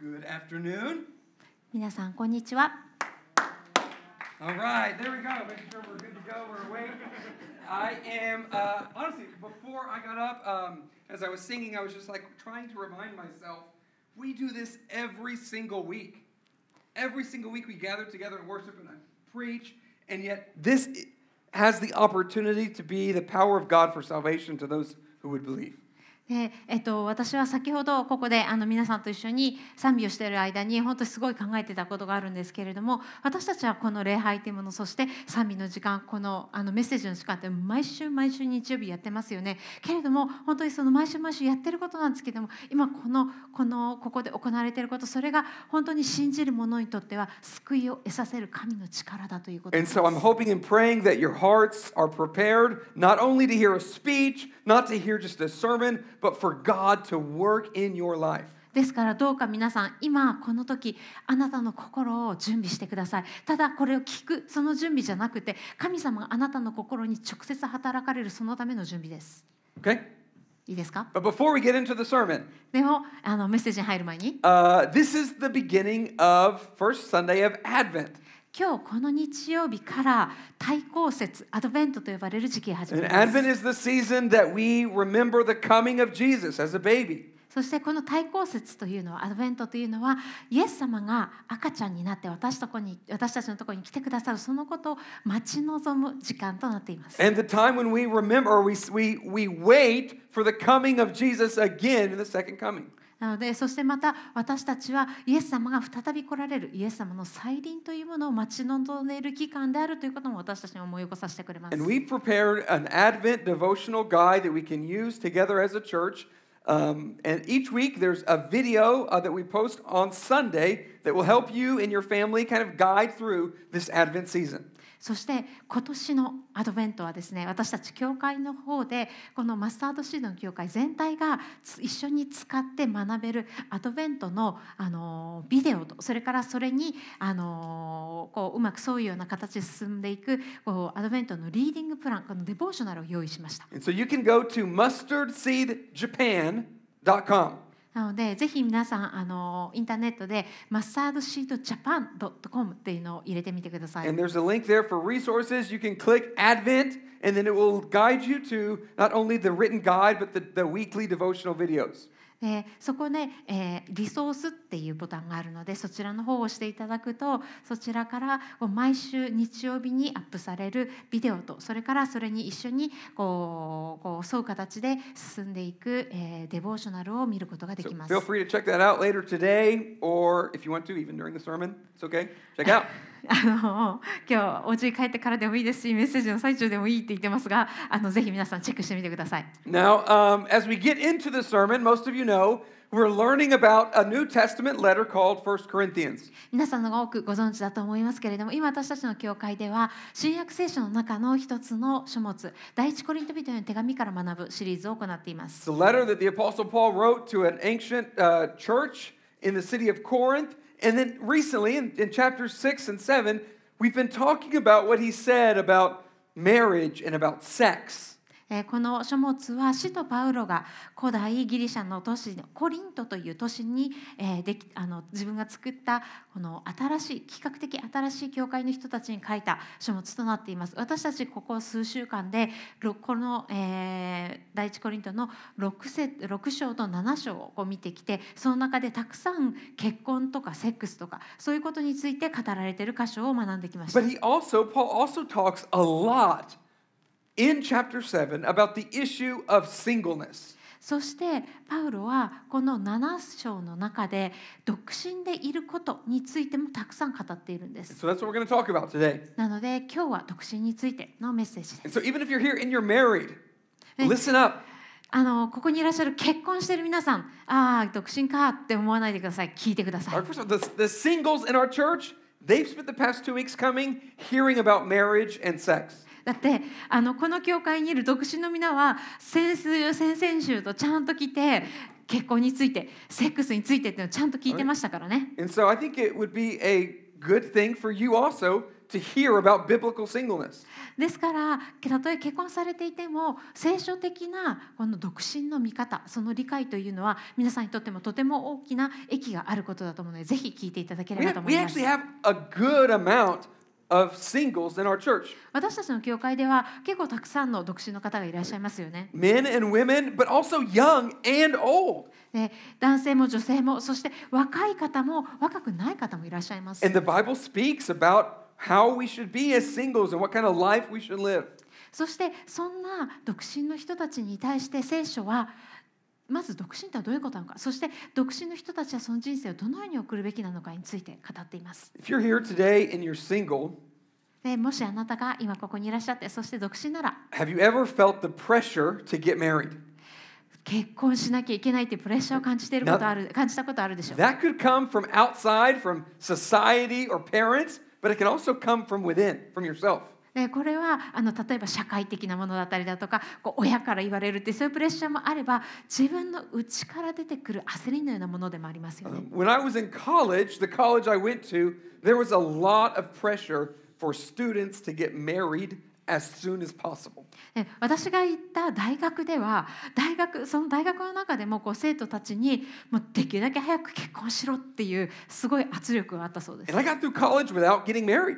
Good afternoon. 皆さんこんにちは All right, there we go. Making sure we're good to go. We're awake. I am, uh, honestly, before I got up, um, as I was singing, I was just like trying to remind myself we do this every single week. Every single week we gather together and worship and I preach, and yet this has the opportunity to be the power of God for salvation to those who would believe. でえっと、私は先ほどここであの皆さんと一緒に賛美をしている間に本当にすごい考えてたことがあるんですけれども私たちはこの礼拝というものそして賛美の時間このあのメッセージの時間って毎週毎週日曜日やってますよねけれども本当にその毎週毎週やってることなんですけども今このこのここで行われていることそれが本当に信じる者にとっては救いを得させる神の力だということで And。so I'm hoping and praying that your hearts are prepared not only to hear a speech, not to hear just a sermon, but for God to work in your life. ですからどうか皆さん今この時あなたの心を準備してくださいただこれを聞くその準備じゃなくて神様があなたの心に直接働かれるそのための準備です Okay? いいですか But before we get into the sermon, でもあのメッセージに入る前に uh, this is the beginning of first Sunday of Advent. 今日この日曜日から対抗節アドベントと呼ばれる時期が始ま And ります Advent is the season that we remember the coming of Jesus as a baby. そしてこの対抗節というのはアドベントというのはイエス様が赤ちゃんになって私とこに私たちのところに来てくださるそのことを待ち望む時間となっています。And the time when we remember, we, we, we wait for the coming of Jesus again in the second coming. なのでそしてまた私たちはイエス様が再び来られるイエス様の再臨というものを待ち望んでいる期間であるということも私たちに思い起こさせてくれます。And we prepared an Advent devotional guide that we can use together as a church. Um, and each week there's a video uh, that we post on Sunday that will help you and your family kind of guide through this Advent season. そして今年のアドベントはですね私たち教会の方でこのマスタードシードの教会全体が一緒に使って学べるアドベントのあのビデオとそれからそれにあのこううまく沿うような形で進んでいくこうアドベントのリーディングプランこのデボーショナルを用意しました。And so you can go to mustardseedjapan.com. なのでぜひ皆さんあのインターネットでマスタードシートジャパン .com っていうのを入れてみてください。 And there's a link there for resources. You can click Advent, and then it will guide you to not only the written guide, but the, the weekly devotional videos. でそこで、えーリソースっていうボタンがあるのでそちらの方を押していただくとそちらからこう毎週日曜日にアップされるビデオとそれからそれに一緒にこうこう沿う形で進んでいく、えーデボーショナルを見ることができます。feel free to check that out later today, or if you want to, even during the sermon. It's okay. Check out. あの今日お家に帰ってからでもいいですしメッセージの最中でもいいって言ってますがあのぜひ皆さんチェックしてみてください。Now, um, as we get into the sermon, most of you know we're learning about a New Testament letter called First Corinthians. 皆さんのが多くご存知だと思いますけれども今私たちの教会では新約聖書の中の一つの書物第一コリント人への手紙から学ぶシリーズを行っています a letter that the Apostle Paul wrote to an ancient uh, church in the city of Corinth. And then recently, in, in chapters 6 and 7, we've been talking about what he said about marriage and about sex. えこの書物は使徒パウロが古代ギリシャの都市コリントという都市に、えできあの自分が作ったこの新しい比較的新しい教会の人たちに書いた書物となっています私たちここ数週間でこの、え第一コリントの 6, せ6章と7章をこう見てきてその中でたくさん結婚とかセックスとかそういうことについて語られている箇所を学んできました。But he also, Paul also talks a lot in chapter 7 about the issue of singleness. そしてパウロはこの7章の中で独身でいることについてもたくさん語っているんです。So that's what we're going to talk about today. なので今日は独身についてのメッセージです。so even if you're here and you're married, listen up. あのここにいらっしゃる結婚している皆さん、ああ独身かって思わないでください。聞いてください first of all, the, the singles in our church, they've spent the past two weeks coming hearing about marriage and sex. だってあのこの教会にいる独身の皆は先週先々週とちゃんと来て結婚についてセックスについてっていうのをちゃんと聞いてましたからね。And so I think it would be a good thing for you also to hear about biblical singleness. ですからたとえ結婚されていても聖書的なこの独身の見方その理解というのは皆さんにとってもとても大きな益があることだと思うのでぜひ聞いていただけれ We, ばと思 we います actually。have a good amount of singles in our church 私たちの教会では結構たくさんの独身の方がいらっしゃいますよね。men and women, but also young and old. で男性も女性もそして若い方も若くない方もいらっしゃいます。And the Bible speaks about how we should be as singles and what kind of life we should live. そしてそんな独身の人たちに対して聖書はまず独身とはどういうことなのかそして独身の人たちはその人生をどのように送るべきなのかについて語っています。If you're here today and you're single, でもしあなたが今ここにいらっしゃってそして独身なら have you ever felt the pressure to get married? 結婚しなきゃいけないっていうプレッシャーを感じていることある感じたことあるでしょう That could come from outside, from society or parents, but it can also come from within, from yourself. でこれはあの例えば社会的なものだったりだとかこう親から言われるってそういうプレッシャーもあれば自分の内から出てくる焦りのようなものでもありますよね。Um, when I was in college, the college I went to, there was a lot of pressure for students to get married as soon as possible. で私が行った大学では大学その大学の中でもこう生徒たちにもうできるだけ早く結婚しろっていうすごい圧力があったそうです And。I got through college without getting married.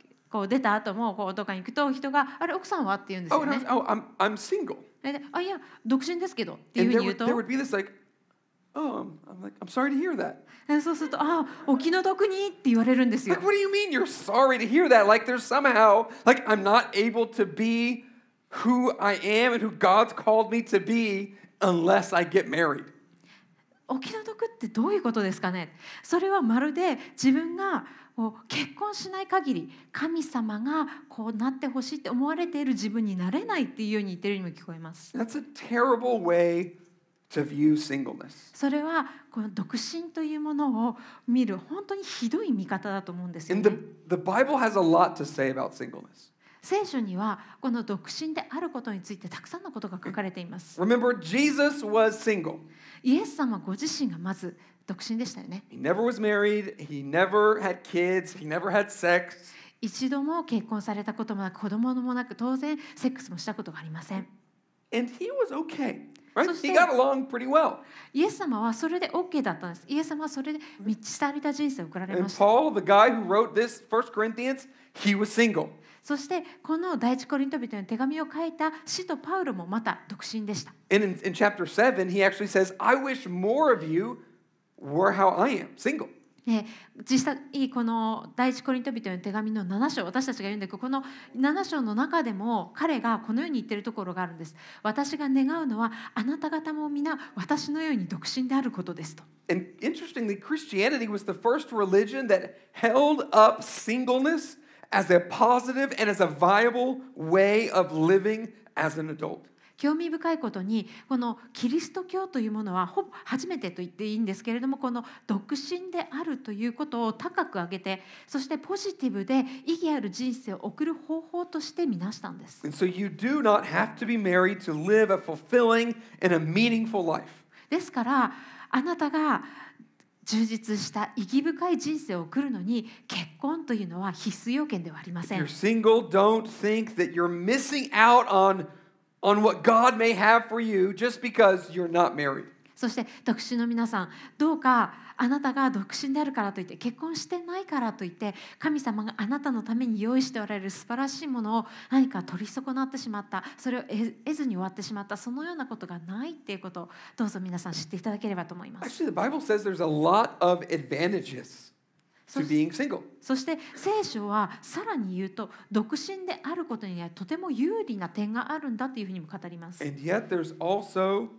こう出た後もこうどっかに行くと人が「あれ奥さんは?」って言うんです Oh, よ and I ね was,。oh, I'm I'm single. でであいや独身ですけどっていう And ふう there に言う would, と there would be this like, "Oh, I'm, I'm like, I'm sorry to hear that." でそうすると「あお気の毒に」って言われるんですよ Like,。what do you mean you're sorry to hear that? Like, there's somehow like I'm not able to be who I am and who God's called me to be unless I get married. お気の毒ってどういうことですかねそれはまるで自分が結婚しない限り神様がこうなってほしいって思われている自分になれないっていうように言ってるようにも聞こえます。That's a terrible way to view singleness. それはこの独身というものを見る本当にひどい見方だと思うんですよ、And ね the,。the Bible has a lot to say about singleness. 聖書にはこの独身であることについてたくさんのことが書かれています。Remember, Jesus was single. イエス様ご自身がまず独身でしたよね。He never was married. He never had kids. He never had sex. 一度も結婚されたこともなく子供もなく当然セックスもしたことがありません。And he was okay, right? He got along pretty well. イエス様はそれで OK だったんです。イエス様はそれで満ち足りた人生を送られ And ました。Paul, the guy who wrote this, First Corinthians, he was single. そしてこの第一コリント人の手紙を書いた使徒パウロもまた独身でした。And in, in chapter 7, he actually says, I wish more of you were how I am, single. で実際この第一コリント人の手紙の7章私たちが読んでいくこの7章の中でも彼がこのように言ってるところがあるんです私が願うのはあなた方も皆私のように独身であることですと And interestingly, Christianity was the first religion that held up singleness as a positive and as a viable way of living as an adult. 興味深いことにこのキリスト教というものはほぼ初めてと言っていいんですけれどもこの独身であるということを高く上げてそしてポジティブで意義ある人生を送る方法として見なしたんです。And so you do not have to be married to live a fulfilling and a meaningful life. ですからあなたが充実した意義深い人生を送るのに結婚というのは必須要件ではありま If せん you're。single, don't think that you're missing out on, on what God may have for you just because you're not married. そして独身の皆さんどうかあなたが独身であるからといって結婚してないからといって神様があなたのために用意しておられる素晴らしいものを何か取り損なってしまったそれを得得ずに終わってしまったそのようなことがないっていうことをどうぞ皆さん知っていただければと思います。Actually, the Bible says there's a lot of advantages to being single. そして聖書はさらに言うと独身であることにはとても有利な点があるんだというふうにも語ります。And yet, there's also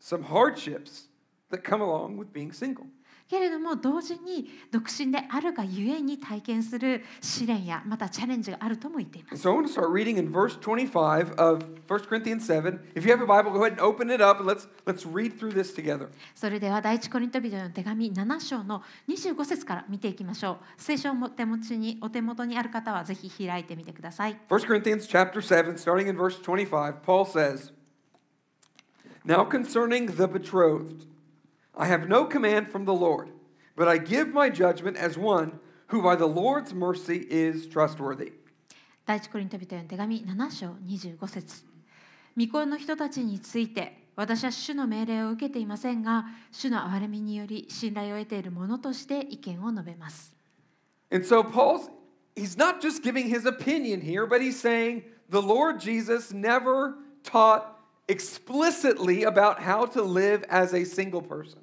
some hardships that come along with being single. けれども同時に独身であるがゆえに体験する試練やまたチャレンジがあるとも言っています。so I want to start reading in verse 25 of 1 Corinthians 7. If you have a Bible, go ahead and open it up and let's, let's read through this together. それでは第一コリント人への手紙7章の25節から見ていきましょう。聖書をお手持ちにお手元にある方はぜひ開いてみてください。1 Corinthians chapter 7, starting in verse 25, Paul says, Now concerning the betrothed, I have no command from the Lord, but I give my judgment as one who by the Lord's mercy is trustworthy. 第一コリント人への手紙7章25節未婚の人たちについて私は主の命令を受けていませんが主の憐れみにより信頼を得ている者として意見を述べます And so Paul's, he's not just giving his opinion here, but he's saying the Lord Jesus never taught explicitly about how to live as a single person.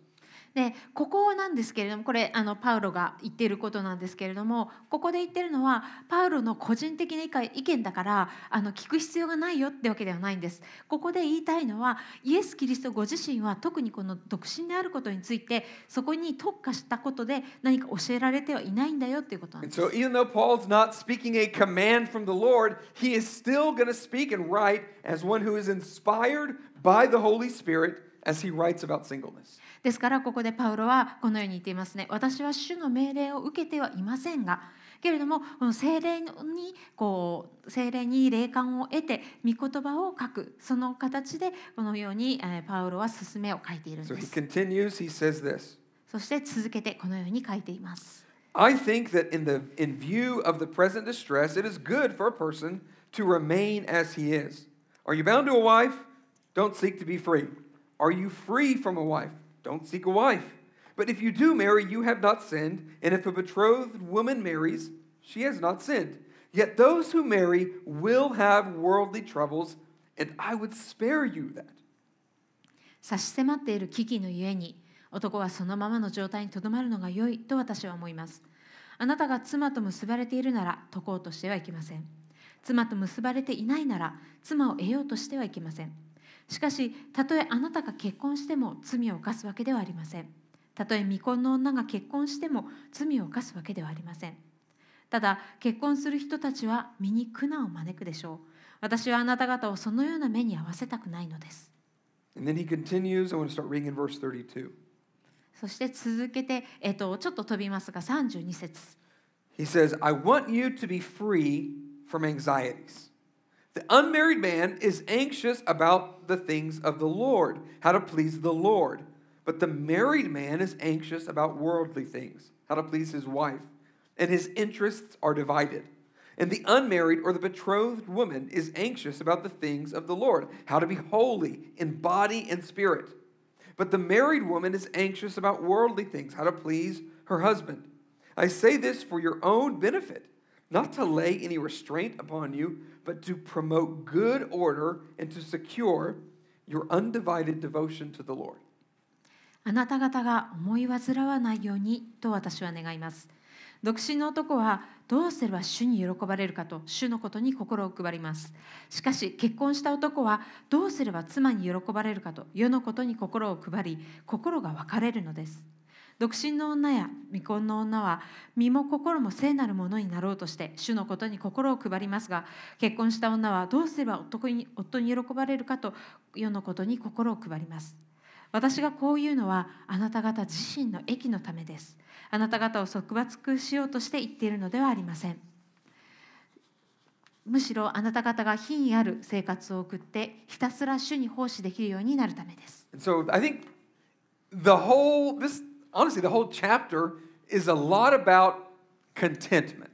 でここなんですけれどもこれあのパウロが言っていることなんですけれどもここで言ってるのはパウロの個人的な意見意見だからあの聞く必要がないよってわけではないんですここで言いたいのはイエス・キリストご自身は特にこの独身であることについてそこに特化したことで何か教えられてはいないんだよっていうことなん And です so, even though Paul's not speaking a command from the Lord, he is still going to speak and write as one who is inspired by the Holy Spirit as he writes about singleness. ですからここでパウロはこのように言っていますね私は主の命令を受けてはいませんがけれどもこの精霊にこう精霊に霊感を得て御言葉を書くその形でこのように、えーパウロは勧めを書いているん So で he す continues, he says this そして続けてこのように書いています I think that in, the, in view of the present distress, it is good for a person to remain as he is. Are you bound to a wife? Don't seek to be free. Are you free from a wife? Don't seek a wife. But if you do marry, you have not sinned, and if a betrothed woman marries, she has not sinned. Yet those who marry will have worldly troubles, and I would spare you that. 差し迫っている危機のゆえに男はそのままの状態にとどまるのが良いと私は思いますあなたが妻と結ばれているなら解こうとしてはいけません妻と結ばれていないなら妻を得ようとしてはいけませんしかしたとえあなたが結婚しても罪を犯すわけではありませんたとえ未婚の女が結婚しても罪を犯すわけではありませんただ結婚する人たちは身に苦難を招くでしょう私はあなた方をそのような目に遭わせたくないのです And then he continues. I want to start reading in verse 32. そして続けて、えっと、ちょっと飛びますが32節 He says, I want you to be free from anxieties. The unmarried man is anxious about the things of the Lord, how to please the Lord. But the married man is anxious about worldly things, how to please his wife. And his interests are divided. And the unmarried or the betrothed woman is anxious about the things of the Lord, how to be holy in body and spirit. But the married woman is anxious about worldly things, how to please her husband. I say this for your own benefit, not to lay any restraint upon you, but to promote good order and to secure your undivided devotion to the Lord. あなた方が思い煩わないようにと私は願います。独身の男はどうすれば主に喜ばれるかと主のことに心を配ります。しかし結婚した男はどうすれば妻に喜ばれるかと世のことに心を配り心が分かれるのです。独身の女や未婚の女は身も心も聖なるものになろうとして主のことに心を配りますが結婚した女はどうすれば夫に夫に喜ばれるかと世のことに心を配ります。私がこういうのはあなた方自身の益のためです。あなた方を束縛しようとして言っているのではありません。むしろあなた方が品位ある生活を送ってひたすら主に奉仕できるようになるためです。So I think the whole, this, honestly, the whole chapter is a lot about contentment.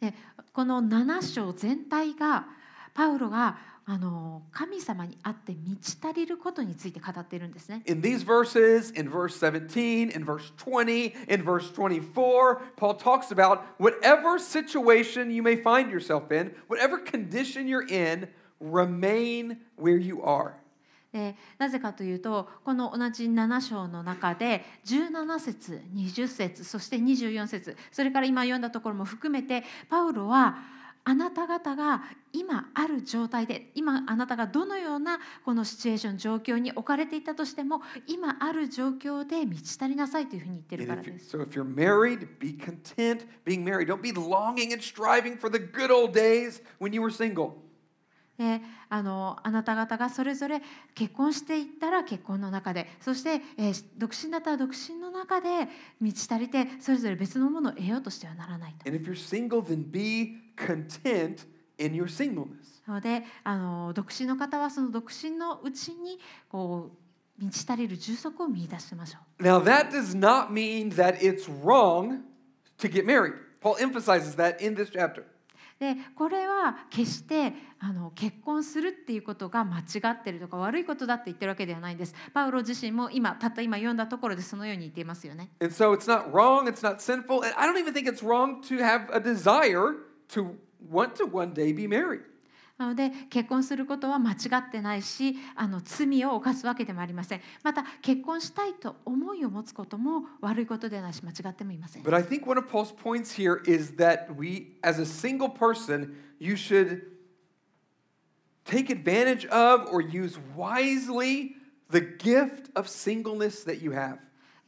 でこの7章全体がパウロがあの神様にあって満ち足りることについて語っているんですね。 In these verses, in verse 17, in verse 20, in verse 24, Paul talks about whatever situation you may find yourself in, whatever condition you're in, remain where you are. でなぜかというとこの同じ7章の中で17節20節そして24節それから今読んだところも含めてパウロはあなた方が今ある状態で今あなたがどのようなこのシチュエーション状況に置かれていたとしても今ある状況で満ち足りなさいというふうに言ってるからです。so if you're married, be content being married. Don't be longing and striving for the good old days when you were single. であのあなた方がそれぞれ結婚していったら結婚の中でそして、えー独身だったら独身の中で満ち足りてそれぞれ別のものを得ようとしてはならないと。And if you're single, then be content in your singleness. なのであの独身の方はその独身のうちにこう満ち足りる充足を見出しましょう。Now, that does not mean that it's wrong to get married. Paul emphasizes that in this chapter. でこれは決してあの結婚するっていうことが間違ってるとか悪いことだって言ってるわけではないんです。パウロ自身も今たった今読んだところでそのように言っていますよね。And so it's not wrong, it's not sinful. And I don't even think it's wrong to have a desire to want to one day be married. なので結婚することは間違ってないしあの罪を犯すわけでもありませんまた結婚したいと思いを持つことも悪いことではないし間違ってもいません But I think one of Paul's points here is that we, as a single person, you should take advantage of or use wisely the gift of singleness that you have.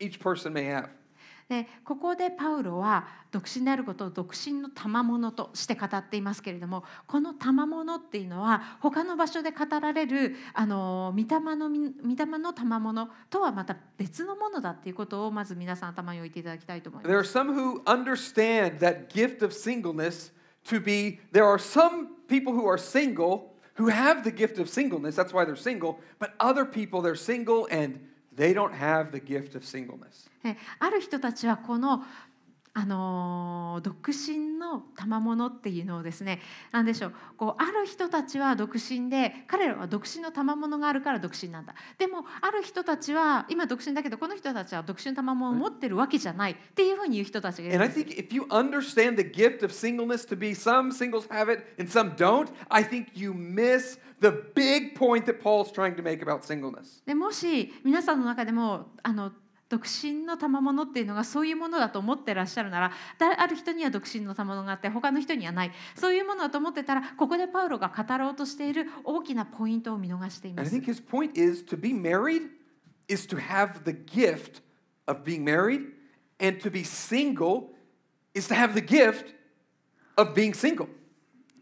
each person may have. でここでパウロは独身であることを独身の賜物として語っていますけれどもこの賜物っていうのは他の場所で語られるあの御霊の御霊の賜物とはまた別のものだっていうことをまず皆さん頭に置いていただきたいと思い There ま are す。some who understand that gift of singleness to be, there are some people who are single who have the gift of singleness, that's why they're single, but other people, they're single and they don't have the gift of singleness. えある人たちはこのあのー独身の賜物っていうのをですね何でしょうこうある人たちは独身で彼らは独身の賜物があるから独身なんだでもある人たちは今独身だけどこの人たちは独身の賜物を持ってるわけじゃないっていうふうに言う人たちがいる And ん I think if you understand the gift of singleness to be some singles have it and some don't, I think you miss the big point that Paul's trying to make about singleness. でもし皆さんの中でもあの独身の賜物っていうのがそういうものだと思ってらっしゃるならだある人には独身の賜物があって他の人にはないそういうものだと思ってたらここでパウロが語ろうとしている大きなポイントを見逃していま I す think。his point is to be married is to have the gift of being married, and to be single is to have the gift of being single.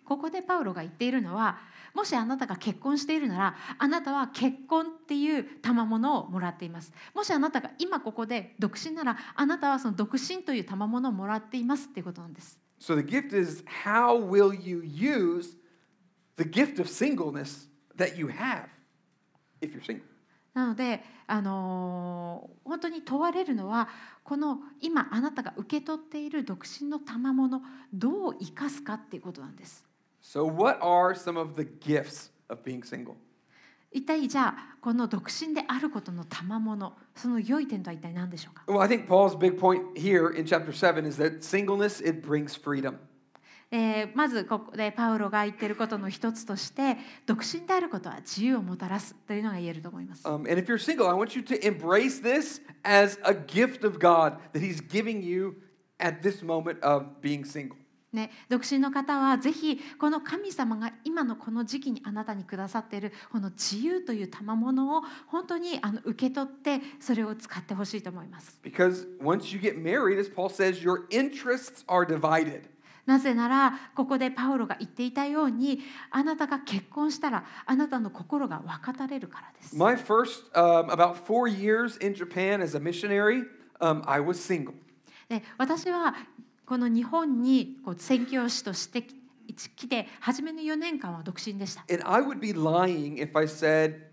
ここでパウロが言っているのはもしあなたが結婚しているならあなたは結婚っていう賜物をもらっていますもしあなたが今ここで独身ならあなたはその独身という賜物をもらっていますっていうことなんです So the gift is how will you use the gift of singleness that you have if you're single? なので、あのー本当に問われるのはこの今あなたが受け取っている独身の賜物どう生かすかっていうことなんです。So what are some of the gifts of being single? 一体じゃあこの独身であることの賜物その良い点とは一体何でしょうか Well, I think Paul's big point here in chapter 7 is that singleness it brings freedom. えーまずここでパウロが言っていることの一つとして独身であることは自由をもたらすというのが言えると思います。 Um, and if you're single, I want you to embrace this as a gift of God that He's giving you at this moment of being single. ね、独身の方はぜひこの神様が今のこの時期にあなたにくださっているこの自由という賜物を本当にあの受け取ってそれを使ってほしいと思います。Because once you get married, as Paul says, your interests are divided. なぜならここでパウロが言っていたようにあなたが結婚したらあなたの心が分かたれるからです。My first, um, about four years in Japan as a missionary, um, I was single. で私はこの日本にこう宣教師としてき来て初めの4年間は独身でした。And I would be lying if I said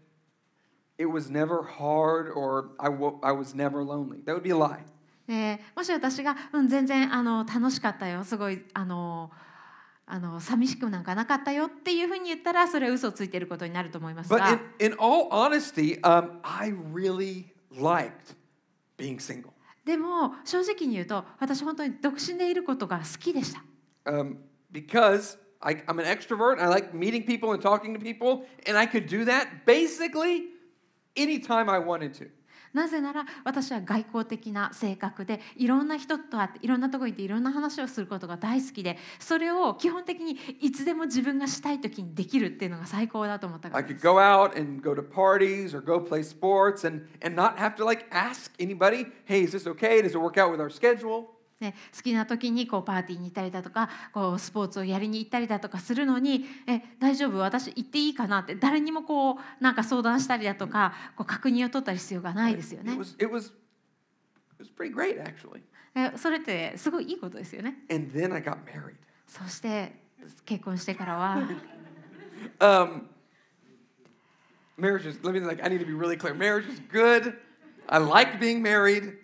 it was never hard or I was never lonely. That would be a lie. でもし私が、うん、全然あの楽しかったよすごいあのあの寂しくなんかなかったよっていうふうに言ったらそれは嘘をついていることになると思いますが But in, in all honesty, um, I really liked being single. でも正直に言うと私本当に独身でいることが好きでした。Um, because I, I'm an extrovert, I like meeting people and talking to people, and I could do that basically anytime I wanted to. なぜなら私は外交的な性格でいろんな人と会っていろんなところに行っていろんな話をすることが大好きでそれを基本的にいつでも自分がしたい時にできるっていうのが最高だと思ったか I らで could。go out and go to parties or go play sports and, and not have to like ask anybody, hey, is this okay? Does it work out with our schedule? 好きな時にこうパーティーに行ったりだとかこうスポーツをやりに行ったりだとかするのに大丈夫？私行っていいかなって誰にもこうなんか相談したりだとかこ確認を取った必要がないですよね。It was, it was, it was great, それってすごいいいことですよね。And then I got married. そして結婚してからは。um, marriage is, let me like, I need to be really clear. Marriage is good. I like being married.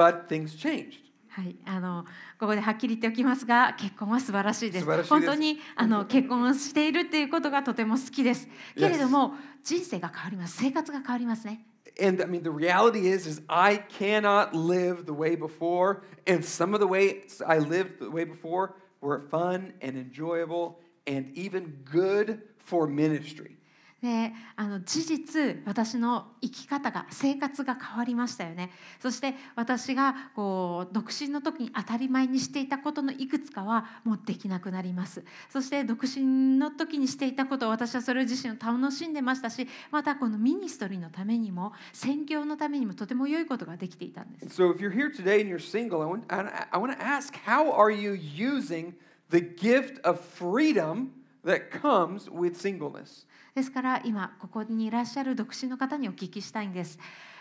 But things changed. はい、あのここではっきり言っておきますが結婚は素晴らしいです本当にあの結婚をしているっていうことがとても好きですけれども人生が変わります生活が変わりますね And I mean, the reality is, is I cannot live the way before, and some of the ways I lived the way before were fun and enjoyable and even good for ministry. であの事実私の生き方が生活が変わりましたよね。そして私がこう独身の時に当たり前にしていたことのいくつかはもうできなくなります。そして独身の時にしていたこと私はそれ自身を楽しんでましたしまたこのミニストリーのためにも宣教のためにもとても良いことができていたんです。So if you're here today and you're single, I want, I, I want to ask how are you using the gift of freedom that comes with singleness? ですから今ここにいらっしゃる独身の方にお聞きしたいんです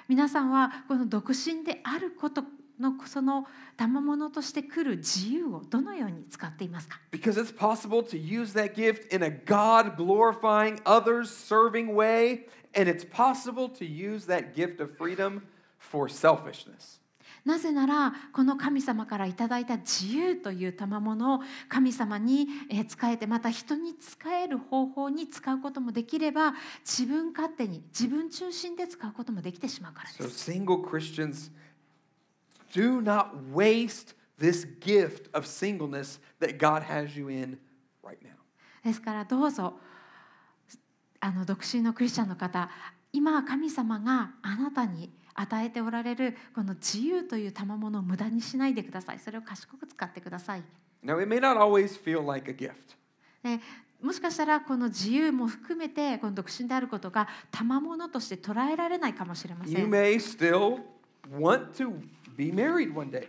皆さんはこの独身であることのその賜物として来る自由をどのように使っていますか Because it's possible to use that gift in a God glorifying, others serving way, and it's possible to use that gift of freedom for selfishness. なぜならこの神様からいただいた自由という賜物を神様にえー使えてまた人に使える方法に使うこともできれば自分勝手に自分中心で使うこともできてしまうから So, です single Christians, do not waste this gift of singleness that God has you in right now. ですからどうぞあの独身のクリスチャンの方今神様があなたに与えておられるこの自由という賜物を無駄にしないでください。それを賢く使ってください。Now, it may not always feel like a gift. でもしかしたらこの自由も含めてこの独身であることが賜物として捉えられないかもしれませ You ん may still want to be married one day.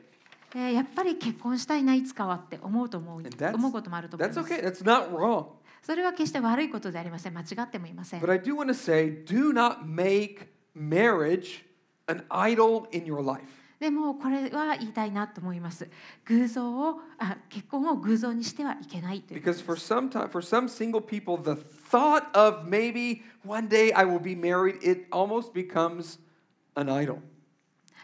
でやっぱり結婚したいないつかはって思うと思う that's- 思うこともあると思い That's ます。okay, that's not wrong. それは決して悪いことではありません。間違ってもいません。But I do want to say do not make marriage an idol in your life. でもこれは言いたいなと思います。偶像をあ結婚を偶像にしてはいけないとい Because で for す。some time, for some single people, the thought of maybe one day I will be married, it almost becomes an idol.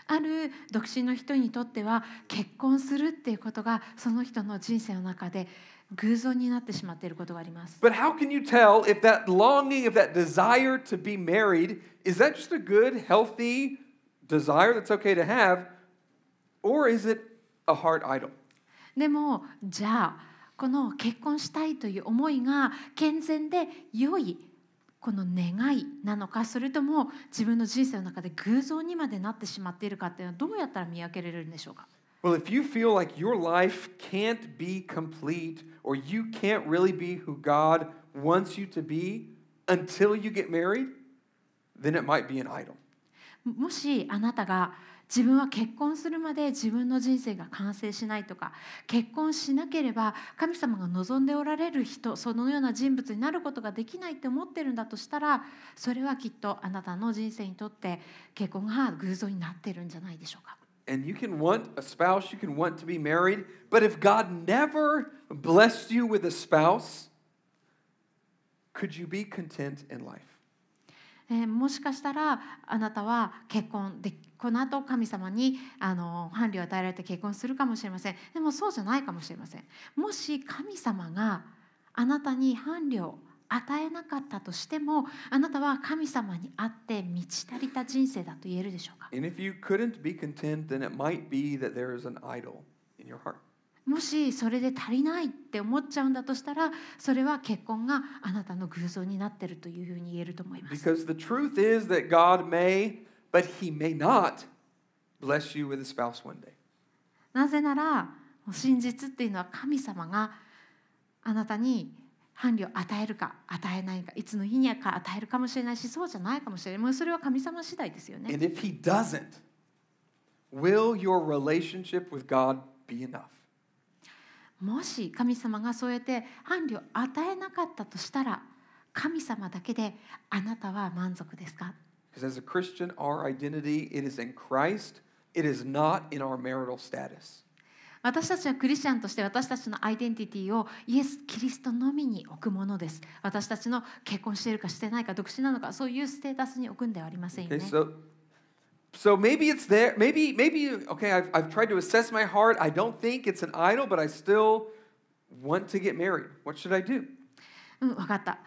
ある独身の人にとっては結婚するっていうことがその人の人生の中で偶像になってしまっていることがあります。But how can you tell if that longing, if that desire to be married, is that just a good, healthy desire that's okay to have, or is it a heart idol? でもじゃあこの結婚したいという思いが健全で良いこの願いなのかそれとも自分の人生の中で偶像にまでなってしまっているかっていうのはどうやったら見分けられるんでしょうか Well, if you feel like your life can't be complete or you can't really be who God wants you to be until you get married, then it might be an idol. もしあなたが自分は結婚するまで自分の人生が完成しないとか結婚しなければ神様が望んでおられる人そのような人物になることができないって思ってるんだとしたらそれはきっとあなたの人生にとって結婚が偶像になってるんじゃないでしょうか。And you can want a spouse, you can want to be married, but if God never blessed you with a spouse, could you be content in life? えーもしかしたらあなたは結婚でこの後神様にあの伴侶を与えられて結婚するかもしれません。でもそうじゃないかもしれません。もし神様があなたに伴侶を与えなかったとしてもあなたは神様にあって満ち足りた人生だと言えるでしょうか？And if you couldn't be content, then it might be that there is an idol in your heart. もしそれで足りないって思っちゃうんだとしたらそれは結婚があなたの偶像になってるというふうに言えると思います Because the truth is that God may, but He may not bless you with a spouse one day. なぜなら真実っていうのは神様があなたに伴侶を与えるか与えないかいつの日にか与えるかもしれないしそうじゃないかもしれないもうそれは神様次第ですよね And if He doesn't, will your relationship with God be enough? もし神様がそうやって伴侶を与えなかったとしたら神様だけであなたは満足ですか？Because as a Christian, our identity it is in Christ. It is not in our marital status. 私たちはクリスチャンとして私たちのアイデンティティをイエス・キリストのみに置くものです私たちの結婚しているかしてないか独身なのかそういうステータスに置くんではありませんよ Okay, ね so so maybe it's there. Maybe maybe okay. I've I've tried to assess my heart. I don't think it's an idol, but I still want to get married. What should I do? うん分かった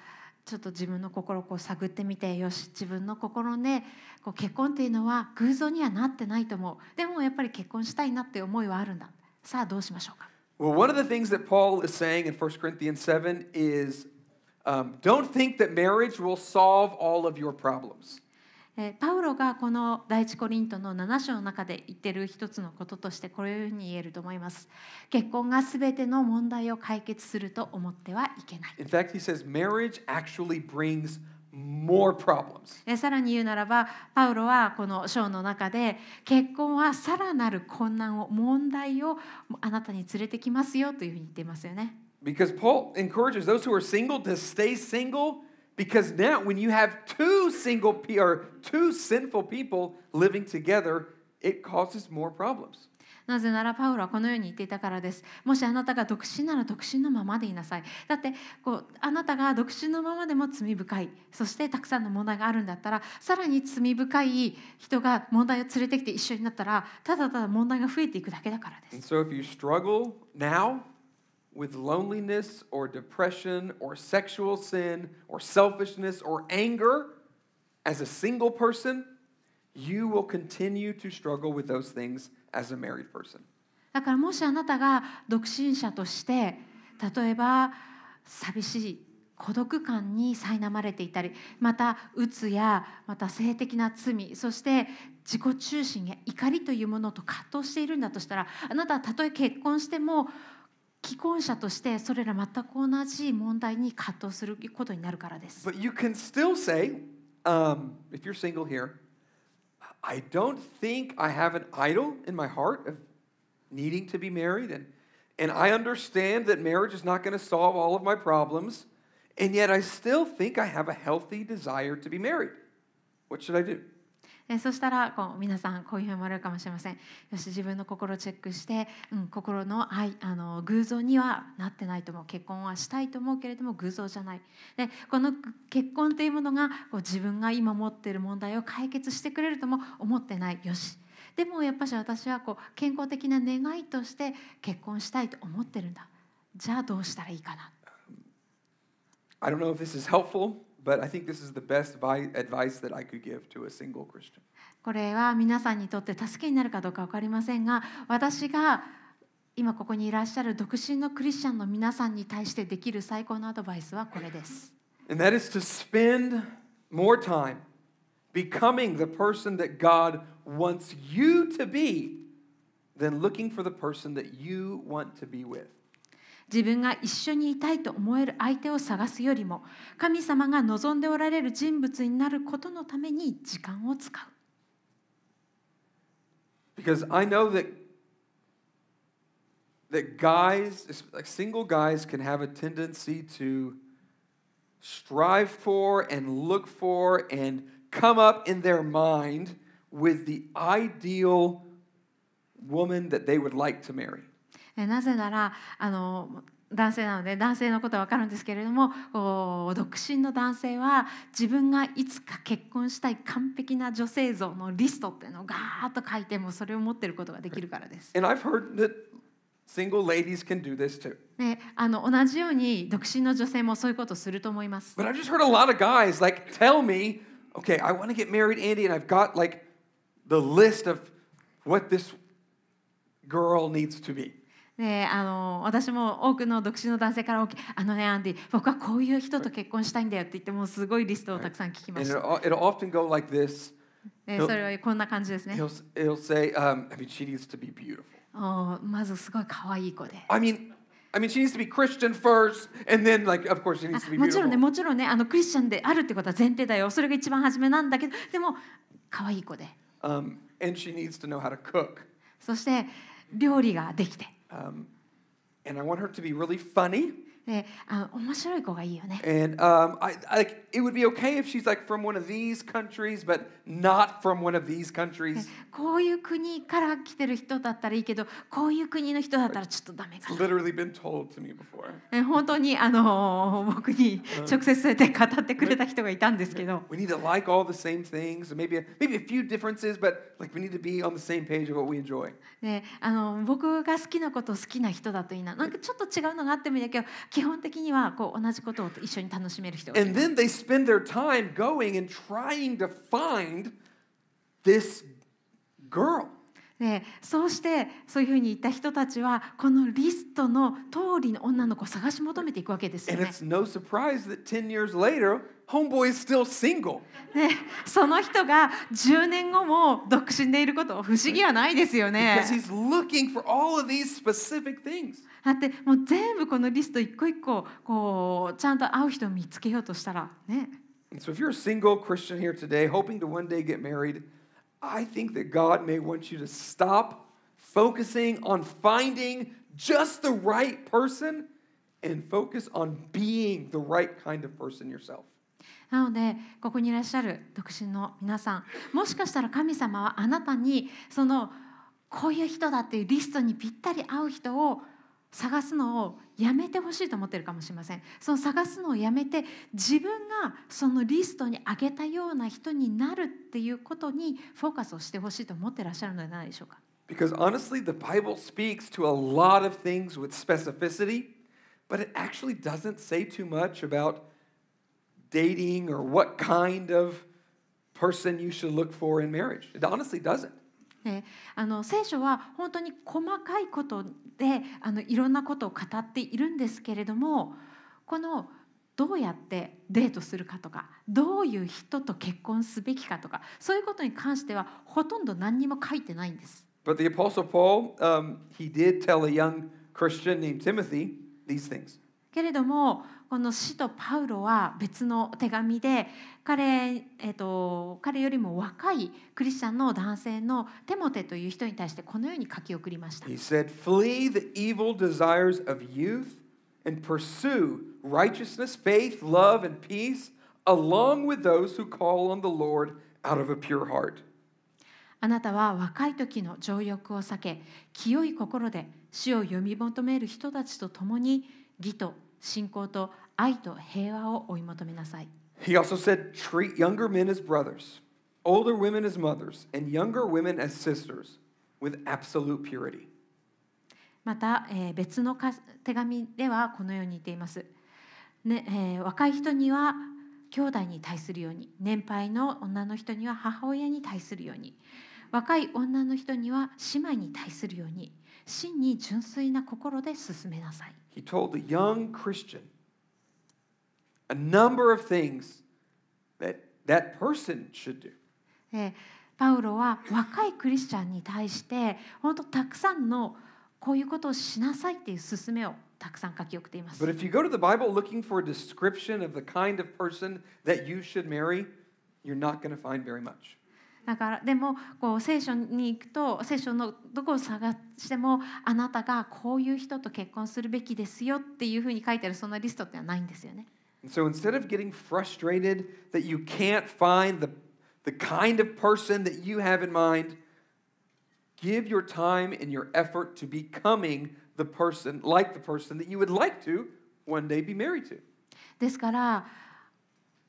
ちょっと自分の心をこう探ってみてよし自分の心でこう結婚っていうのは偶像にはなってないと思うでもやっぱり結婚したいなって思いはあるんださあどうしましょうか Well, one of the things that Paul is saying in 1 Corinthians 7 is um, don't think that marriage will solve all of your problems. えーパウロがこの第一コリントの7章の中で言ってる一つのこととしてこういうふうに言えると思います。結婚が全ての問題を解決すると思ってはいけない。In fact, he says marriage actually brings more problems. えーさらに言うならばパウロはこの章の中で結婚はさらなる困難を問題をあなたに連れてきますよというふうに言っていますよね。Because Paul encourages those who are single to stay single because now when you have two single pe- or two sinful people living together, it causes more problems. なぜならパウロはこのように言っていたからです。もしあなたが独身なら独身のままでいなさい。だってこうあなたが独身のままでも罪深い、そしてたくさんの問題があるんだったら、さらに罪深い人が問題を連れてきて一緒になったら、ただただ問題が増えていくだけだからで And す。so if you struggle now with loneliness or depression or sexual sin or selfishness or anger as a single person, you will continue to struggle with those things as a married person. だからもしあなたが独身者として例えば寂しい孤独感に苛まれていたりまたうつやまた性的な罪そして自己中心や怒りというものと葛藤しているんだとしたらあなたはたとえ結婚しても既婚者としてそれら全く同じ問題に葛藤することになるからです。 But you can still say, um, if you're single here, I don't think I have an idol in my heart of needing to be married. And, and I understand that marriage is not going to solve all of my problems. And yet I still think I have a healthy desire to be married. What should I do? えそしたらこう皆さんこういうふうに思われるかもしれません。よし自分の心をチェックして、うん、心の愛あの偶像にはなってないと思う結婚はしたいと思うけれども偶像じゃない。でこの結婚というものがこう自分が今持っている問題を解決してくれるとも思ってない。よし。でもやっぱし私はこう健康的な願いとして結婚したいと思ってるんだ。じゃあどうしたらいいかな。I don't know if this is helpful, but I think this is the best vi- advice that I could give to a single Christian. これは皆さんにとって助けになるかどうか分かりませんが私が今ここにいらっしゃる独身のクリスチャンの皆さんに対してできる最高のアドバイスはこれです。 And that is to spend more time becoming the person that God wants you to be than looking for the person that you want to be with. 自分が一緒にいたいと思える相手を探すよりも神様が望んでおられる人物になることのために時間を使う。 Because I know that that guys, like single guys, can have a tendency to strive for and look for and come up in their mind with the ideal woman that they would like to marry. えなぜならあの男性なので男性のことは分かるんですけれども独身の男性は自分がいつか結婚したい完璧な女性像のリストっていうのをガーッと書いてもそれを持ってることができるからです。And I've heard that single ladies can do this too. であの同じように独身の女性もそういうことをすると思います。But I've just heard a lot of guys like tell me, okay, I want to get married, Andy, and I've got like the list of what this girl needs to be. であの私も多くの独身の男性からあのねアンディ僕はこういう人と結婚したいんだよって言ってもすごいリストをたくさん聞きました。はい like、それはこんな感じですね。He'll, he'll say, um, I mean, まずすごい可愛い子で。I mean, I mean, she needs to be Christian first, and then, like, of course, she needs to be beautiful. もちろんね、あの、クリスチャンであるってことは前提だよ。それが一番初めなんだけど、でも、可愛い子で。Um, and she needs to know how to cook. そして、料理ができて。Um, and I want her to be really funny. であの面白い子がいいよね And um, I, I, it would be okay if she's like from one of these countries, but not from one of these countries. こういう国から来てる人だったらいいけどこういう国の人だったらちょっとダメかな literally been told to me before. ね本当にあの僕に直接そうやって語ってくれた人がいたんですけど We need to like all the same things, maybe a, maybe a few differences, but like we need to be on the same page of what we enjoy. であの僕が好きなことを好きな人だといいななんかちょっと違うのがあってもいいんだけど基本的にはこう同じことを一緒に楽しめる人がいい And then they spend their time going and trying to find this girl. でそうしてそういうふうに言った人たちはこのリストの通りの女の子を探し求めていくわけですよね。Homeboy is still、その人が10年後も独身でいること不思議はないですよね。だってもう全部このリスト一個一個こうちゃんと会う人を見つけようとしたらね。So、if you're a single Christian here I think that God may want you to stop focusing on finding just the right person and focus on being the right kind of person yourself. なのでここにいらっしゃる独身の皆さんもしかしたら神様はあなたにそのこういう人だっていうリストにぴったり合う人を 探すのをやめてほしいと思ってるかもしれませんその探すのをやめて自分がそのリストに挙げたような人になるっていうことにフォーカスをしてほしいと思ってらっしゃるのではないでしょうか Because honestly, the Bible speaks to a lot of things with specificity, but it actually doesn't say too much about dating or what kind of person you should look for in marriage. It honestly doesn't. であの聖書は本当に細かいことであのいろんなことを語っているんですけれどもこのどうやってデートするかとかどういう人と結婚すべきかとかそういうことに関してはほとんど何にも書いてないんです。But the Apostle Paul, um, he did tell a young Christian named Timothy these things. けれどもこの使徒パウロは別の手紙で彼,、えっと彼よりも若いクリスチャンの男性のテモテという人に対してこのように書き送りました。He said, Flee the evil desires of youth and pursue righteousness, faith, love, and peace, along with those who call on the Lord out of a pure heart. あなたは若い時の情欲を避け清い心で死を読み求める人たちと共に義と信仰と愛と平和を追い求めなさい。He also said, Treat younger men as brothers, older women as mothers, and younger women as sisters with absolute purity. また、えー別のか手紙ではこのように言っています。ねえー若い人には兄弟に対するように年配の女の人には母親に対するように若い女の人には姉妹に対するように真に純粋な心で進めなさい。He told the young Christian a number of things that that person should do. でパウロは若いクリスチャンに対して本当たくさんのこういうことをしなさいっていう勧めをたくさん書き送っています。But if you go to the Bible looking for a description of the kind of person that you should marry, you're not going to find very much. だからでもこう聖書に行くと聖書のどこを探してもあなたがこういう人と結婚するべきですよっていうふうに書いてあるそんなリストってのはないんですよね。So instead of getting frustrated that you can't find the, the kind of person that you have in mind, give your time and your effort to becoming the person, like the person that you would like to one day be married to. ですから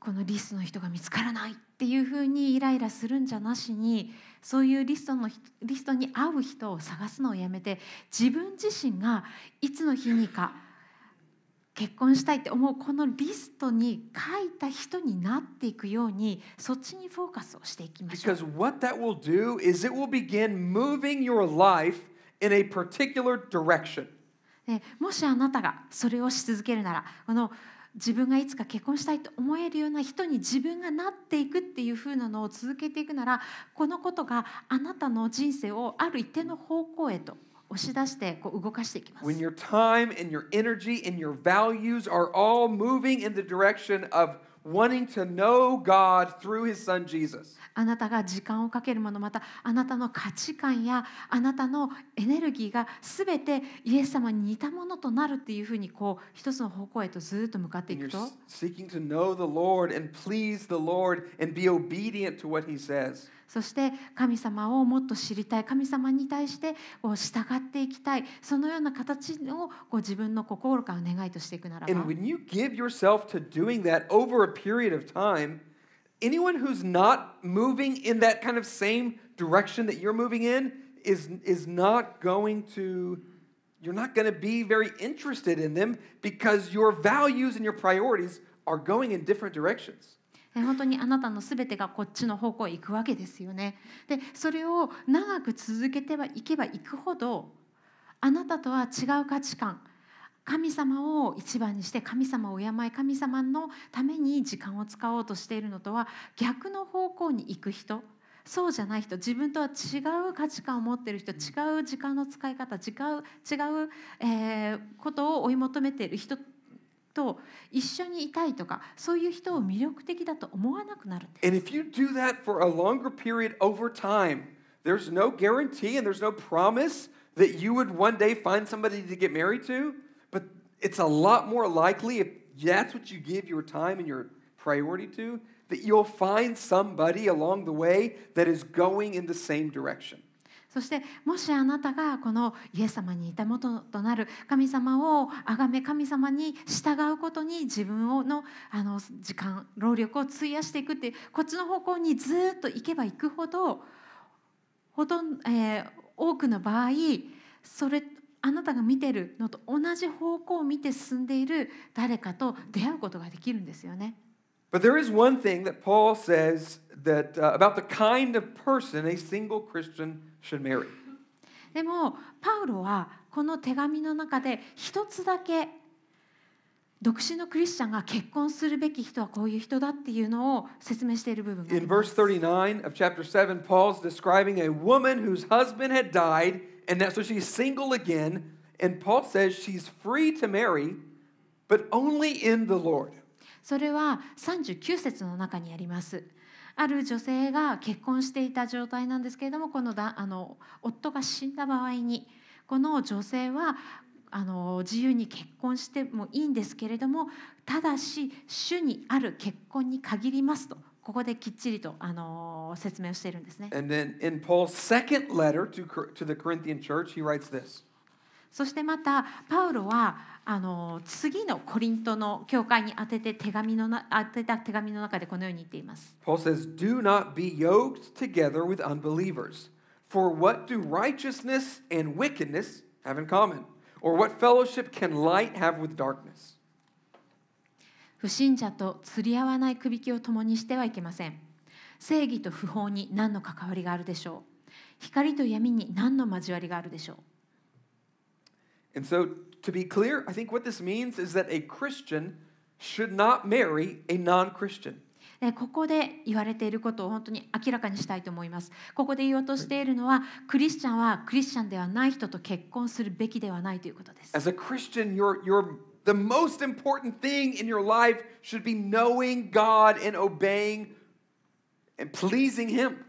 このリストの人が見つからないっていうふうにイライラするんじゃなしにそういうリストの人リストに合う人を探すのをやめて自分自身がいつの日にか結婚したいって思うこのリストに書いた人になっていくようにそっちにフォーカスをしていきましょう Because。what that will do is it will begin moving your life in a particular direction. でもしあなたがそれをし続けるならこの自分がいつか結婚したいと思えるような人に自分がなっていくっていう風なのを続けていくならこのことがあなたの人生をある一定の方向へと押し出してこう動かしていきます When。your time and your energy and your values are all moving in the direction of wanting to know God through his son Jesus. あなたが時間をかけるものまたあなたの価値観やあなたのエネルギーが全てイエス様に似たものとなるっていうふうにこう一つの方向へとずっと向かっていくと seeking to know the Lord and please the Lord and be obedient to what he says. そして神様をもっと知りたい神様に対してこう従っていきたいそのような形をこう自分の心から願いとしていくならば And when you give yourself to doing that over a period of time, anyone who's not moving in that kind of same direction that you're moving in is, is not going to, you're not going to be very interested in them because your values and your priorities are going in different directions. 本当にあなたのすべてがこっちの方向へ行くわけですよね。でそれを長く続けてはいけばいくほどあなたとは違う価値観神様を一番にして神様を敬い神様のために時間を使おうとしているのとは逆の方向に行く人そうじゃない人自分とは違う価値観を持っている人違う時間の使い方違う違う、えーことを追い求めている人と一緒にいたいとかそういう人を魅力的だと思わなくなるんです。 And if you do that for a longer period over time, there's no guarantee and there's no promise that you would one day find somebody to get married to, but it's a lot more likely if that's what you give your time and your priority to, that you'll find somebody along the way that is going in the same direction. そしてもしあなたがこのイエス様に似たもととなる神様を崇め神様に従うことに自分をのあの時間労力を費やしていくってこっちの方向にずっと行けば行くほどほとん、えー多くの場合それあなたが見てるのと同じ方向を見て進んでいる誰かと出会うことができるんですよね。But there is one thing that Paul says that uh, about the kind of person a single Christian should marry. でもパウロはこの手紙の中で一つだけ独身のクリスチャンが結婚するべき人はこういう人だっていうのを説明している部分があ In りま verse す。39 of chapter 7, Paul's describing a woman whose husband had died, and that so she's single again. And Paul says she's free to marry, but only in the Lord. それは39節の中にあります。ある女性が結婚していた状態なんですけれどもこのだあの夫が死んだ場合にこの女性はあの自由に結婚してもいいんですけれどもただし主にある結婚に限りますとここできっちりとあの説明をしているんですね。And then in Paul's second letter to, the Corinthian church, he writes this そしてまたパウロはあの次のコリントの教会に宛てて手紙のな宛てた手紙の中でこのように言っています。Paul says, Do not be yoked together with unbelievers. For what do righteousness and wickedness have in common? Or what fellowship can light have with darkness? 不信者と釣り合わないくびきを共にしてはいけません。正義と不法に何の関わりがあるでしょう。光と闇に何の交わりがあるでしょう。And so, to be clear, I think what this means is that a Christian should not marry a non Christian. でここで言われていることを本当に明らかにしたいと思います。ここで言おうとしているのは、クリスチャンはクリスチャンではない人と結婚するべきではないということです。 As a Christian, your, your, the most important thing in your life should be knowing God and obeying and pleasing Him.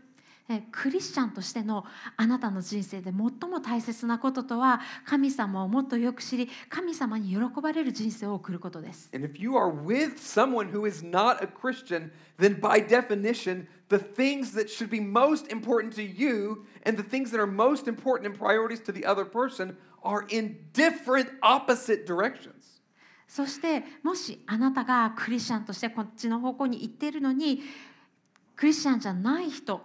えクリスチャンとしてのあなたの人生で最も大切なこととは神様をもっとよく知り神様に喜ばれる人生を送ることです。And if you are with someone who is not a Christian, then by definition, the things that should be most important to you and the things that are most important in priorities to the other person are in different opposite directions. そしてもしあなたがクリスチャンとしてこっちの方向に行っているのにクリスチャンじゃない人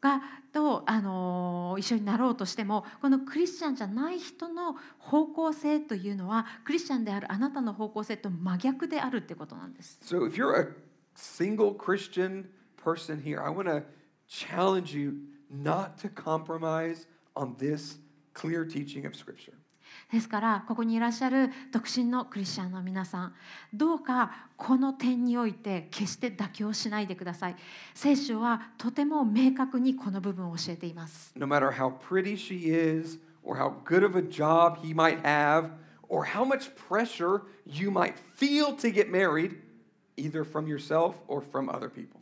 がと、あの一緒になろうとしてもこのクリスチャンじゃない人の方向性というのはクリスチャンであるあなたの方向性と真逆であるってことなんです。So if you're a single Christian person here, I want to challenge you not to compromise on this clear teaching of Scripture. ですからここにいらっしゃる独身のクリスチャンの皆さんどうかこの点において決して妥協しないでください聖書はとても明確にこの部分を教えています No matter how pretty she is, or how good of a job he might have, or how much pressure you might feel to get married, either from yourself or from other people.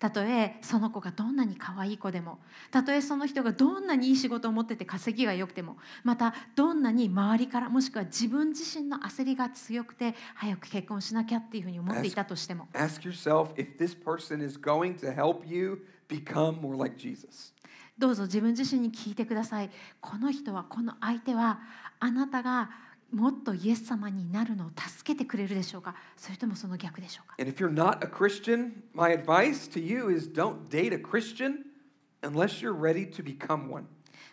たとえその子がどんなに可愛い子でもたとえその人がどんなにいい仕事を持ってて稼ぎが良くてもまたどんなに周りからもしくは自分自身の焦りが強くて早く結婚しなきゃっていうふうに思っていたとしても Ask yourself if this person is going to help you become more like Jesus. どうぞ自分自身に聞いてくださいこの人はこの相手はあなたがもっとイエス様になるのを助けてくれるでしょうかそれともその逆でしょうか And if you're not a Christian, my advice to you is don't date a Christian unless you're ready to become one.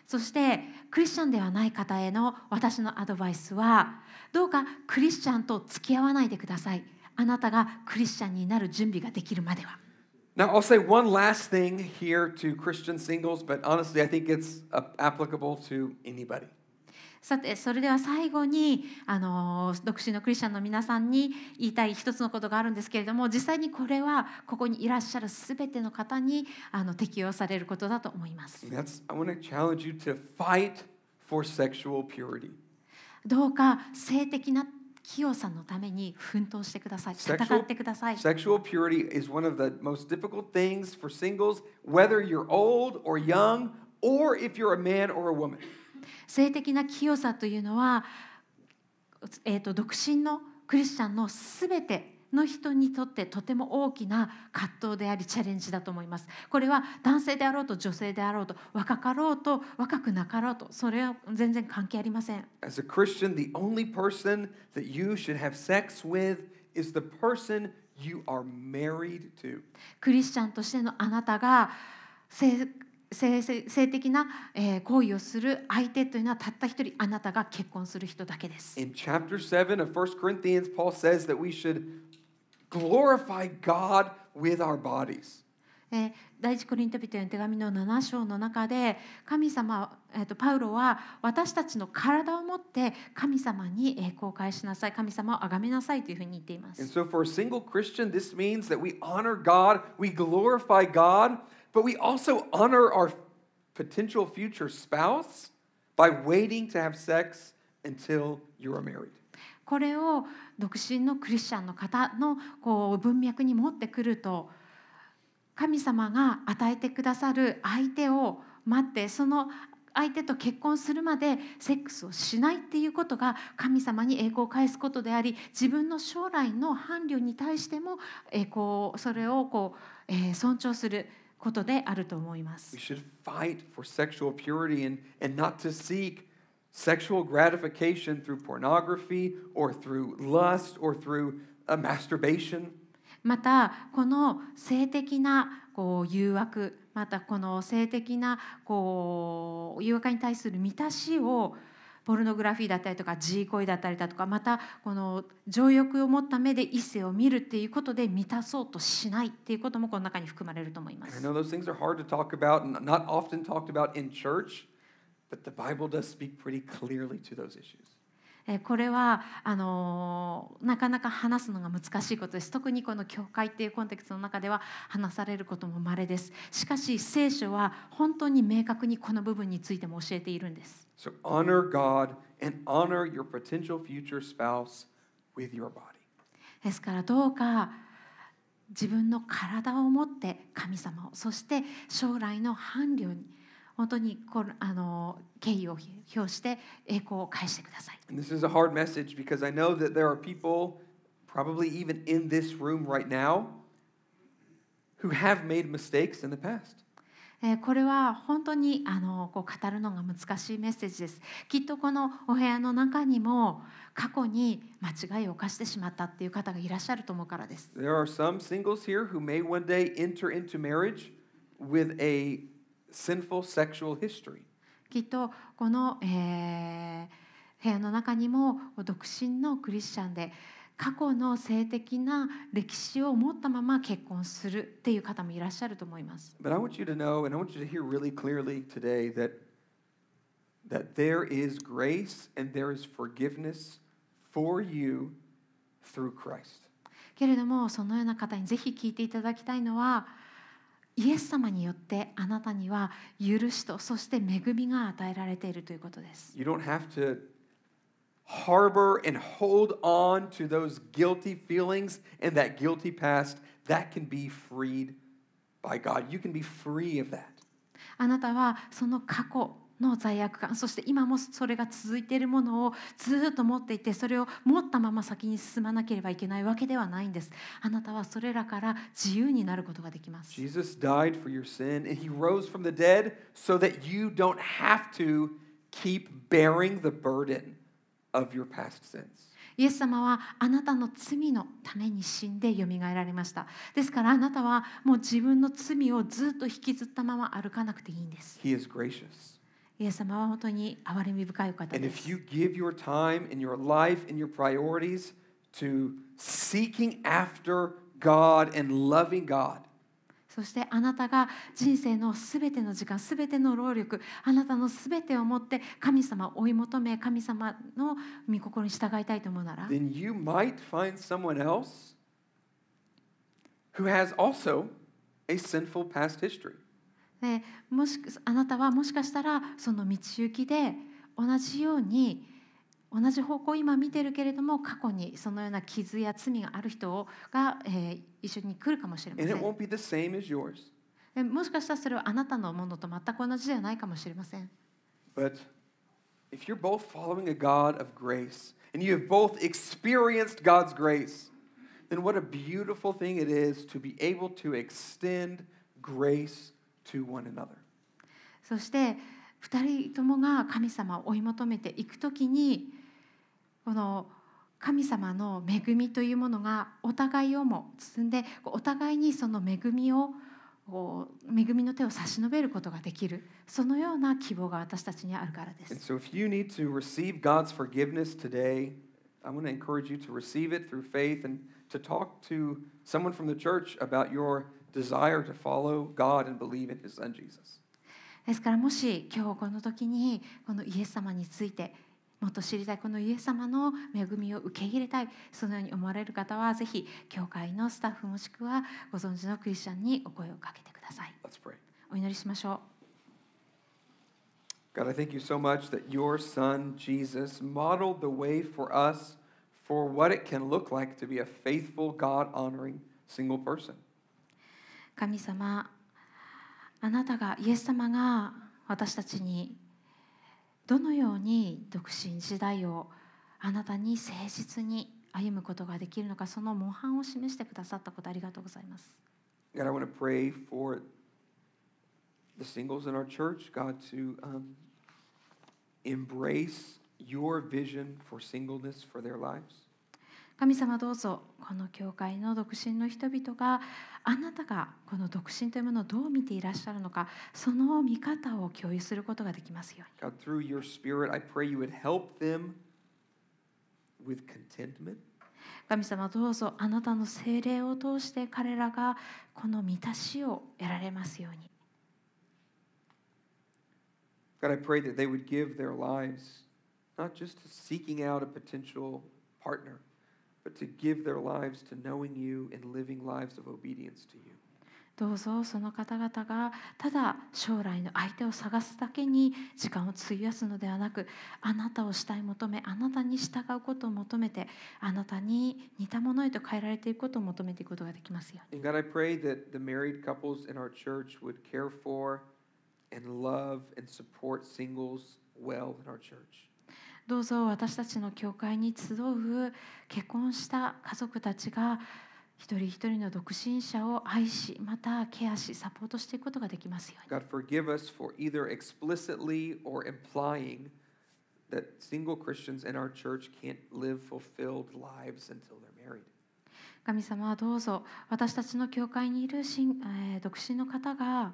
そしてクリスチャンではない方への私のアドバイスはどうかクリスチャンと付き合わないでくださいあなたがクリスチャンになる準備ができるまでは Now, I'll say one last thing here to Christian singles, but honestly, I think it's uh, applicable to anybody. さてそれでは最後にあの独身のクリスチャンの皆さんに言いたい一つのことがあるんですけれども実際にこれはここにいらっしゃるすべての方にあの適用されることだと思います。どうか性的な清さのために奮闘してください。戦ってください。Sexual purity is one of the most difficult things for singles, whether you're old or young, or if you're a man or a woman. 性的な清さというのは、えー、と独身のクリスチャンのすべての人にとってとても大きな葛藤でありチャレンジだと思います。これは男性であろうと女性であろうと若かろうと若くなかろうとそれは全然関係ありません。As a Christian, the only person that you should have sex with is the person you are married to. クリスチャンとしてのあなたが性性性性的な、えー行為をする相手というのはたった一人あなたが結婚する人だけです。In chapter 7 of 1 Corinthians, Paul says that we should glorify God with our bodies. えー第一コリント人への手紙の7章の中で神様、えー、とパウロは私たちの体を持って神様に栄光を返しなさい神様を崇めなさいというふうに言っていま And す。so, for a single Christian, this means that we honor God, we glorify God, but we also honor our potential future spouse by waiting to have sex until you are married. これを独身のクリスチャンの方のこう文脈に持ってくると神様が与えてくださる相手を待ってその相手と結婚するまでセックスをしないっていうことが神様に栄光を返すことであり自分の将来の伴侶に対しても栄光それをこう、えー尊重することであると思います We。should fight for sexual purity and, and not to seek sexual gratification through pornography or through lust or through uh, masturbation. またこの性的なこう誘惑またこの性的なこう誘惑に対する満たしをポルノグラフィーだったりとか自慰行為だったりだとかまたこの情欲を持った目で異性を見るっていうことで満たそうとしないっていうこともこの中に含まれると思いま I す。know those things are hard to talk about and not often talked about in church, but the Bible does speak pretty clearly to those issues. えーこれはあのーなかなか話すのが難しいことです特にこの教会っていうコンテクストの中では話されることも稀ですしかし聖書は本当に明確にこの部分についても教えているんです So honor God and honor your potential future spouse with your body. ですからどうか自分の体を持って神様をそして将来の伴侶に本当にこのあの敬意を表して栄光を返してください And this is a hard message because I know that there are people, probably even in this room right now, who have made mistakes in the past. えーこれは本当にあのこう語るのが難しいメッセージです。きっとこのお部屋の中にも過去に間違いを犯してしまったっていう方がいらっしゃると思うからです。There are some singles here who may one day enter into marriage with a sinful sexual history. きっとこの、えー部屋の中にも独身のクリスチャンで過去の性的な歴史を持ったまま結婚するっていう方もいらっしゃると思います。But I want you to know, and I want you to hear really clearly today that, that there is grace and there is forgiveness for you through Christ. けれどもそのような方にぜひ聞いていただきたいのはイエス様によってあなたには許しとそして恵みが与えられているということです。You don't have to harbor and hold on to those guilty feelings and that guilty past. That can be freed by God. You can be free of that. あなたはその過去の罪悪感そして今もそれが続いているものをずっと持っていてそれを持ったまま先に進まなければいけないわけではないんですあなたはそれらから自由になることができます Jesus died for your sin and he rose from the dead so that you don't have to keep bearing the burden of your past sins. イエス様はあなたの罪のために死んでよみがえられましたですからあなたはもう自分の罪をずっと引きずったまま歩かなくていいんです He is gracious. イエス様は本当に憐れみ深いお方 And で if す you give your time and your life and your priorities to seeking after God and loving God, そしてあなたが人生のすべての時間すべての労力あなたのすべてを持って神様を追い求め神様の御心に従いたいと思うなら then you might find someone else who has also a sinful past history. でもしあなたはもしかしたらその道行きで同じように同じ方向今見てるけれども過去にそのような傷や罪がある人が、えー、一緒に来るかもしれません。もしかしたらそれはあなたのものと全く同じではないかもしれません。そして二人ともが神様を追い求めていくときに。この神様の恵みというものがお互いをも包んでお互いにその恵みを恵みの手を差し伸べることができるそのような希望が私たちにあるからです。so if you need to receive God's forgiveness today, I want to encourage you to receive it through faith and to talk to someone from the church about your desire to follow God and believe in his son Jesus. ですからもし今日この時にこのイエス様についてもっと知りたいこのイエス様の恵みを受け入れたいそのように思われる方はぜひ教会のスタッフもしくはご存知のクリスチャンにお声をかけてください.お祈りしましょう God, I thank you so much that your son, Jesus, modeled the way for us for what it can look like to be a faithful, God honoring single person. 神様あなたがイエス様が私たちにどのように独身時代をあなたに誠実に歩むことができるのかその模範を示してくださったことありがとうございます God, I want to pray for the singles in our church, God, to um, embrace your vision for singleness for their lives. 神様どうぞこの教会の独身の人々があなたがこの独身というものをどう見ていらっしゃるのかその見方を共有することができますように God, through your spirit, I pray you would help them with contentment. 神様どうぞあなたの精霊を通して彼らがこの満たしを得られますように God, I pray that they would give their lives not just to seeking out a potential partner, but to give their lives to knowing you and living lives of obedience to you. どうぞその方々がただ将来の相手を探すだけに時間を費やすのではなくあなたを慕い求めあなたに従うことを求めてあなたに似たものへと変えられていくことを求めていくことができますように God, I pray that the married couples in our church would care for and love and support singles well in our church. どうぞ私たちの教会に集う結婚した家族たちが一人一人の独身者を愛しまたケアしサポートしていくことができますように God, forgive us for either explicitly or implying that single Christians in our church can't live fulfilled lives until they're married. 神様はどうぞ私たちの教会にいる新、えー独身の方が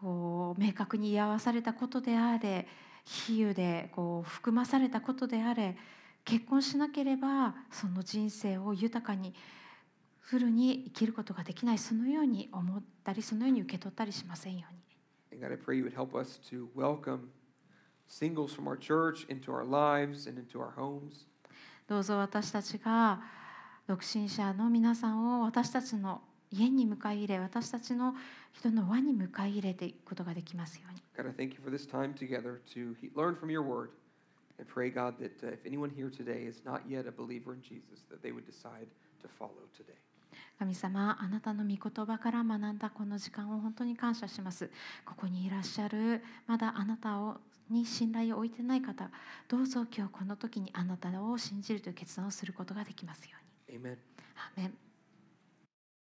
こう明確に居合わされたことであれ比喩でこう含まされたことであれ結婚しなければその人生を豊かにフルに生きることができないそのように思ったりそのように受け取ったりしませんように God, I pray you would help us to welcome singles from our church into our lives and into our homes. どうぞ私たちが独身者の皆さんを私たちの家に迎え入れ私たちの人の輪に迎え入れていくことができますように God, I thank you for this time together to learn from your word and pray, God, that uh, if anyone here today is not yet a believer in Jesus, that they would decide to follow today. 神様あなたの御言葉から学んだこの時間を本当に感謝しますここにいらっしゃるまだあなたをに信頼を置いてない方どうぞ今日この時にあなたを信じるという決断をすることができますように Amen. アーメン